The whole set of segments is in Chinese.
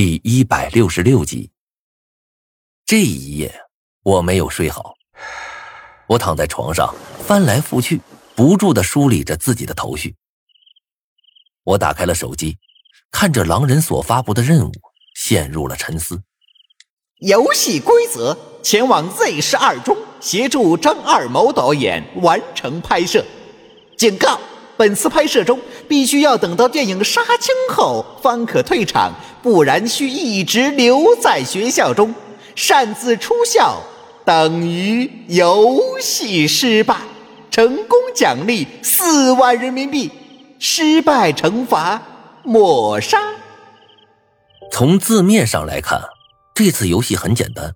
第一百六十六集。这一夜我没有睡好，我躺在床上翻来覆去，不住的梳理着自己的头绪。我打开了手机，看着狼人所发布的任务，陷入了沉思。游戏规则：前往 Z 十二中协助张二谋导演完成拍摄。警告：本次拍摄中必须要等到电影杀青后方可退场，不然需一直留在学校中。擅自出校等于游戏失败，成功奖励四万人民币，失败惩罚抹杀。从字面上来看。这次游戏很简单，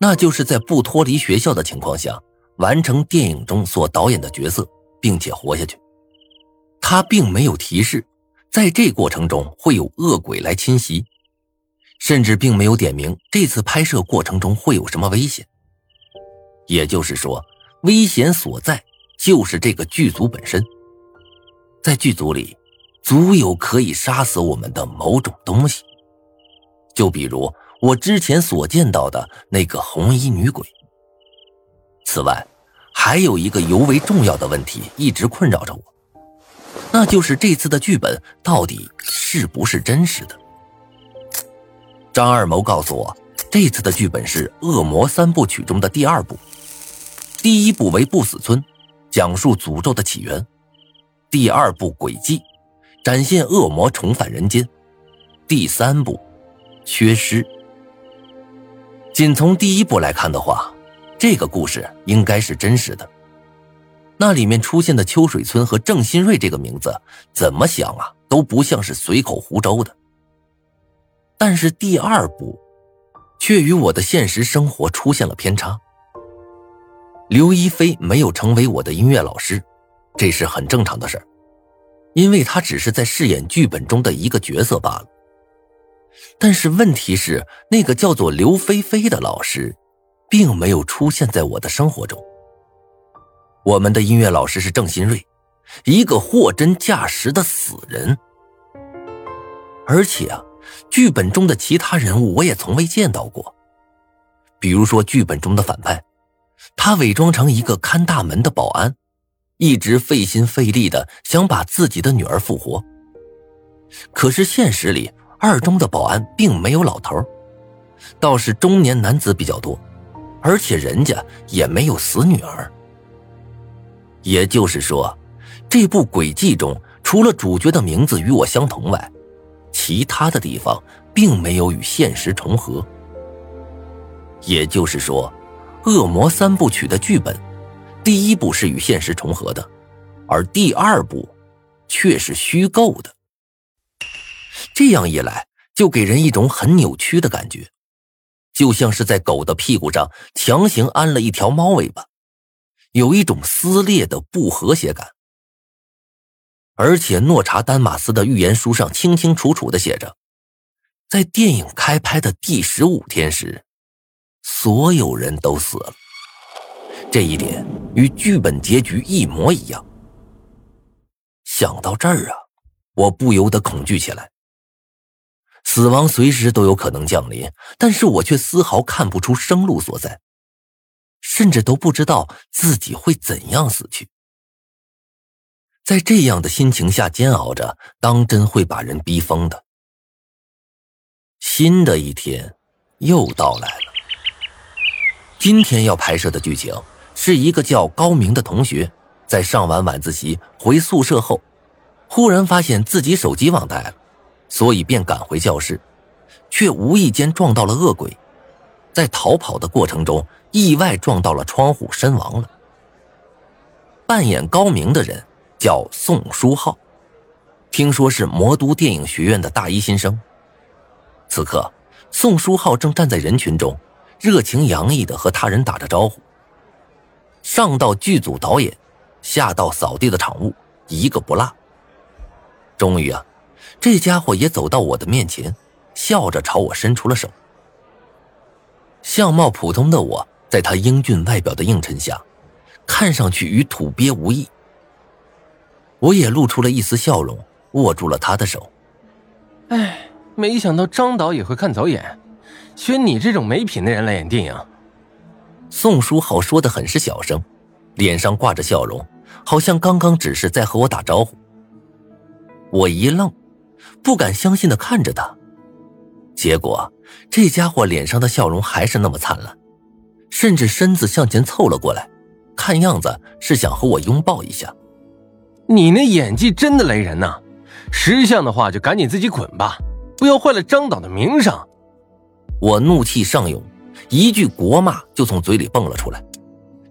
那就是在不脱离学校的情况下，完成电影中所导演的角色，并且活下去。他并没有提示，在这过程中会有恶鬼来侵袭，甚至并没有点明这次拍摄过程中会有什么危险。也就是说，危险所在就是这个剧组本身。在剧组里，足有可以杀死我们的某种东西，就比如。我之前所见到的那个红衣女鬼。此外，还有一个尤为重要的问题一直困扰着我，那就是这次的剧本到底是不是真实的？张二谋告诉我，这次的剧本是《恶魔三部曲》中的第二部，第一部为《不死村》，讲述诅咒的起源；第二部《诡计》，展现恶魔重返人间；第三部《缺失》。仅从第一部来看的话，这个故事应该是真实的。那里面出现的秋水村和郑新瑞这个名字，怎么想啊都不像是随口胡诌的。但是第二部，却与我的现实生活出现了偏差。刘一飞没有成为我的音乐老师，这是很正常的事儿，因为他只是在饰演剧本中的一个角色罢了。但是问题是，那个叫做刘菲菲的老师，并没有出现在我的生活中。我们的音乐老师是郑新瑞，一个货真价实的死人。而且啊，剧本中的其他人物我也从未见到过。比如说，剧本中的反派，他伪装成一个看大门的保安，一直费心费力的想把自己的女儿复活。可是现实里。二中的保安并没有老头，倒是中年男子比较多，而且人家也没有死女儿。也就是说，这部诡计中除了主角的名字与我相同外，其他的地方并没有与现实重合。也就是说，《恶魔三部曲》的剧本，第一部是与现实重合的，而第二部却是虚构的。这样一来，就给人一种很扭曲的感觉，就像是在狗的屁股上强行安了一条猫尾巴，有一种撕裂的不和谐感。而且，诺查丹马斯的预言书上清清楚楚的写着，在电影开拍的第十五天时，所有人都死了。这一点与剧本结局一模一样。想到这儿啊，我不由得恐惧起来。死亡随时都有可能降临，但是我却丝毫看不出生路所在，甚至都不知道自己会怎样死去。在这样的心情下煎熬着，当真会把人逼疯的。新的一天又到来了。今天要拍摄的剧情是一个叫高明的同学，在上完晚自习回宿舍后，忽然发现自己手机忘带了。所以便赶回教室，却无意间撞到了恶鬼，在逃跑的过程中意外撞到了窗户身亡了。扮演高明的人叫宋书浩，听说是魔都电影学院的大一新生。此刻，宋书浩正站在人群中，热情洋溢的和他人打着招呼。上到剧组导演，下到扫地的场务，一个不落。终于啊。这家伙也走到我的面前，笑着朝我伸出了手。相貌普通的我，在他英俊外表的映衬下，看上去与土鳖无异。我也露出了一丝笑容，握住了他的手。哎，没想到张导也会看走眼，选你这种没品的人来演电影。宋书浩说的很是小声，脸上挂着笑容，好像刚刚只是在和我打招呼。我一愣，不敢相信的看着他，结果这家伙脸上的笑容还是那么灿烂，甚至身子向前凑了过来，看样子是想和我拥抱一下。你那演技真的雷人呐！识相的话就赶紧自己滚吧，不要坏了张导的名声。我怒气上涌。一句国骂就从嘴里蹦了出来，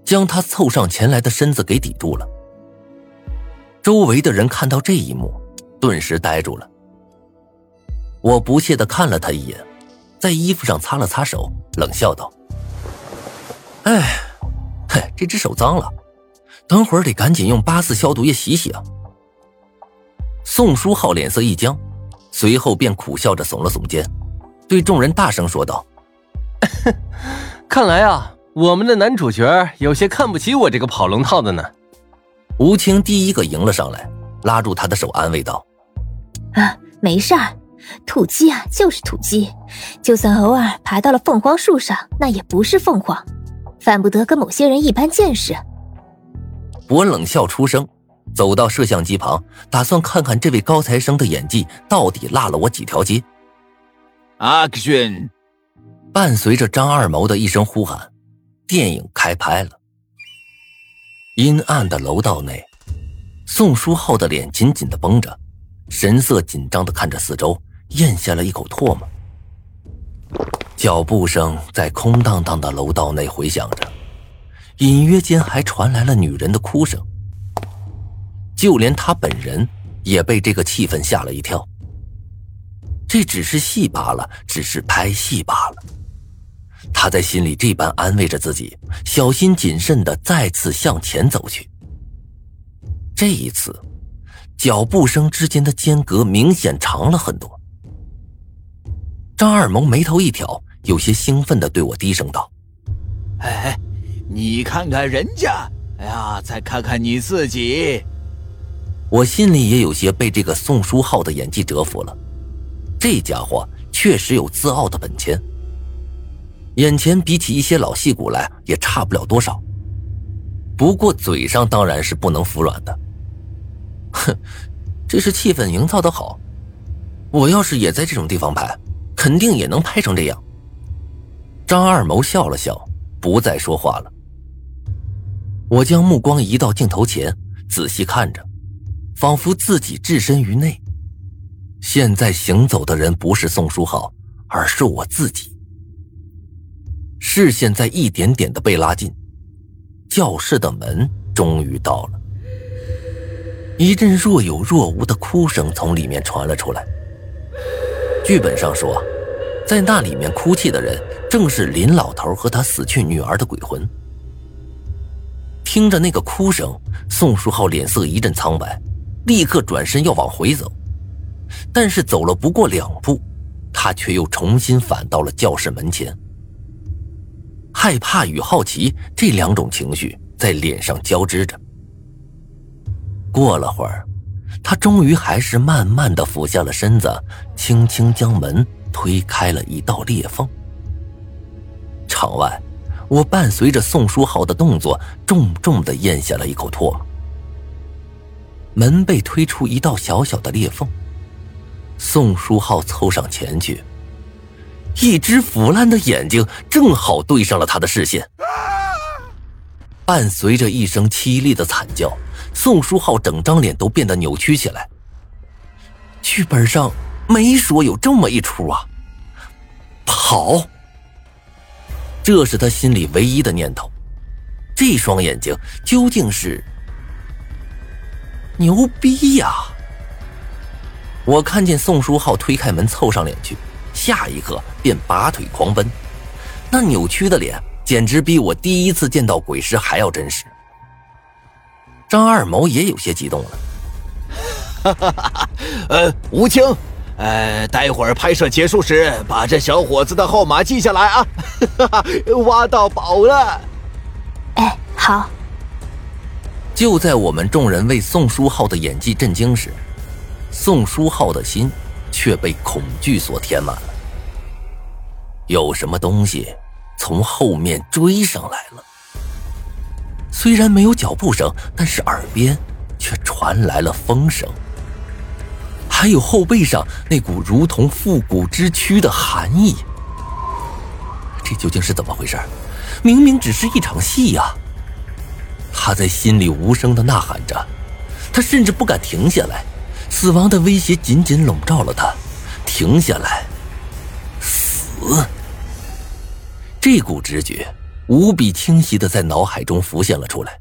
将他凑上前来的身子给抵住了。周围的人看到这一幕，顿时呆住了。我不屑的看了他一眼，在衣服上擦了擦手，冷笑道：“哎，嘿，这只手脏了，等会儿得赶紧用八四消毒液洗洗啊。”宋书浩脸色一僵，随后便苦笑着耸了耸肩，对众人大声说道。看来啊，我们的男主角有些看不起我这个跑龙套的呢。吴青第一个迎了上来，拉住他的手安慰道：“啊，没事儿，土鸡啊就是土鸡，就算偶尔爬到了凤凰树上，那也不是凤凰，犯不得跟某些人一般见识。”我冷笑出声，走到摄像机旁，打算看看这位高材生的演技到底落了我几条街。Action！伴随着张二毛的一声呼喊，电影开拍了。阴暗的楼道内，宋书浩的脸紧紧的绷着，神色紧张的看着四周，咽下了一口唾沫。脚步声在空荡荡的楼道内回响着，隐约间还传来了女人的哭声。就连他本人也被这个气氛吓了一跳。这只是戏罢了，只是拍戏罢了。他在心里这般安慰着自己，小心谨慎的再次向前走去。这一次，脚步声之间的间隔明显长了很多。张二萌眉头一挑，有些兴奋的对我低声道：“哎哎，你看看人家，哎呀，再看看你自己。”我心里也有些被这个宋书浩的演技折服了，这家伙确实有自傲的本钱。眼前比起一些老戏骨来也差不了多少，不过嘴上当然是不能服软的。哼，这是气氛营造的好，我要是也在这种地方拍，肯定也能拍成这样。张二谋笑了笑，不再说话了。我将目光移到镜头前，仔细看着，仿佛自己置身于内。现在行走的人不是宋书豪，而是我自己。视线在一点点的被拉近，教室的门终于到了。一阵若有若无的哭声从里面传了出来。剧本上说，在那里面哭泣的人正是林老头和他死去女儿的鬼魂。听着那个哭声，宋书浩脸色一阵苍白，立刻转身要往回走，但是走了不过两步，他却又重新返到了教室门前。害怕与好奇这两种情绪在脸上交织着。过了会儿，他终于还是慢慢的俯下了身子，轻轻将门推开了一道裂缝。场外，我伴随着宋书豪的动作，重重的咽下了一口唾沫。门被推出一道小小的裂缝，宋书浩凑上前去。一只腐烂的眼睛正好对上了他的视线，伴随着一声凄厉的惨叫，宋书浩整张脸都变得扭曲起来。剧本上没说有这么一出啊！跑，这是他心里唯一的念头。这双眼睛究竟是牛逼呀！我看见宋书浩推开门，凑上脸去。下一刻便拔腿狂奔，那扭曲的脸简直比我第一次见到鬼尸还要真实。张二毛也有些激动了，哈哈哈！呃，吴青，呃，待会儿拍摄结束时把这小伙子的号码记下来啊！挖到宝了！哎，好。就在我们众人为宋书浩的演技震惊时，宋书浩的心。却被恐惧所填满了。有什么东西从后面追上来了？虽然没有脚步声，但是耳边却传来了风声，还有后背上那股如同复古之躯的寒意。这究竟是怎么回事？明明只是一场戏呀！他在心里无声的呐喊着，他甚至不敢停下来，死亡的威胁紧紧笼罩了他。停下来，死！这股直觉无比清晰的在脑海中浮现了出来。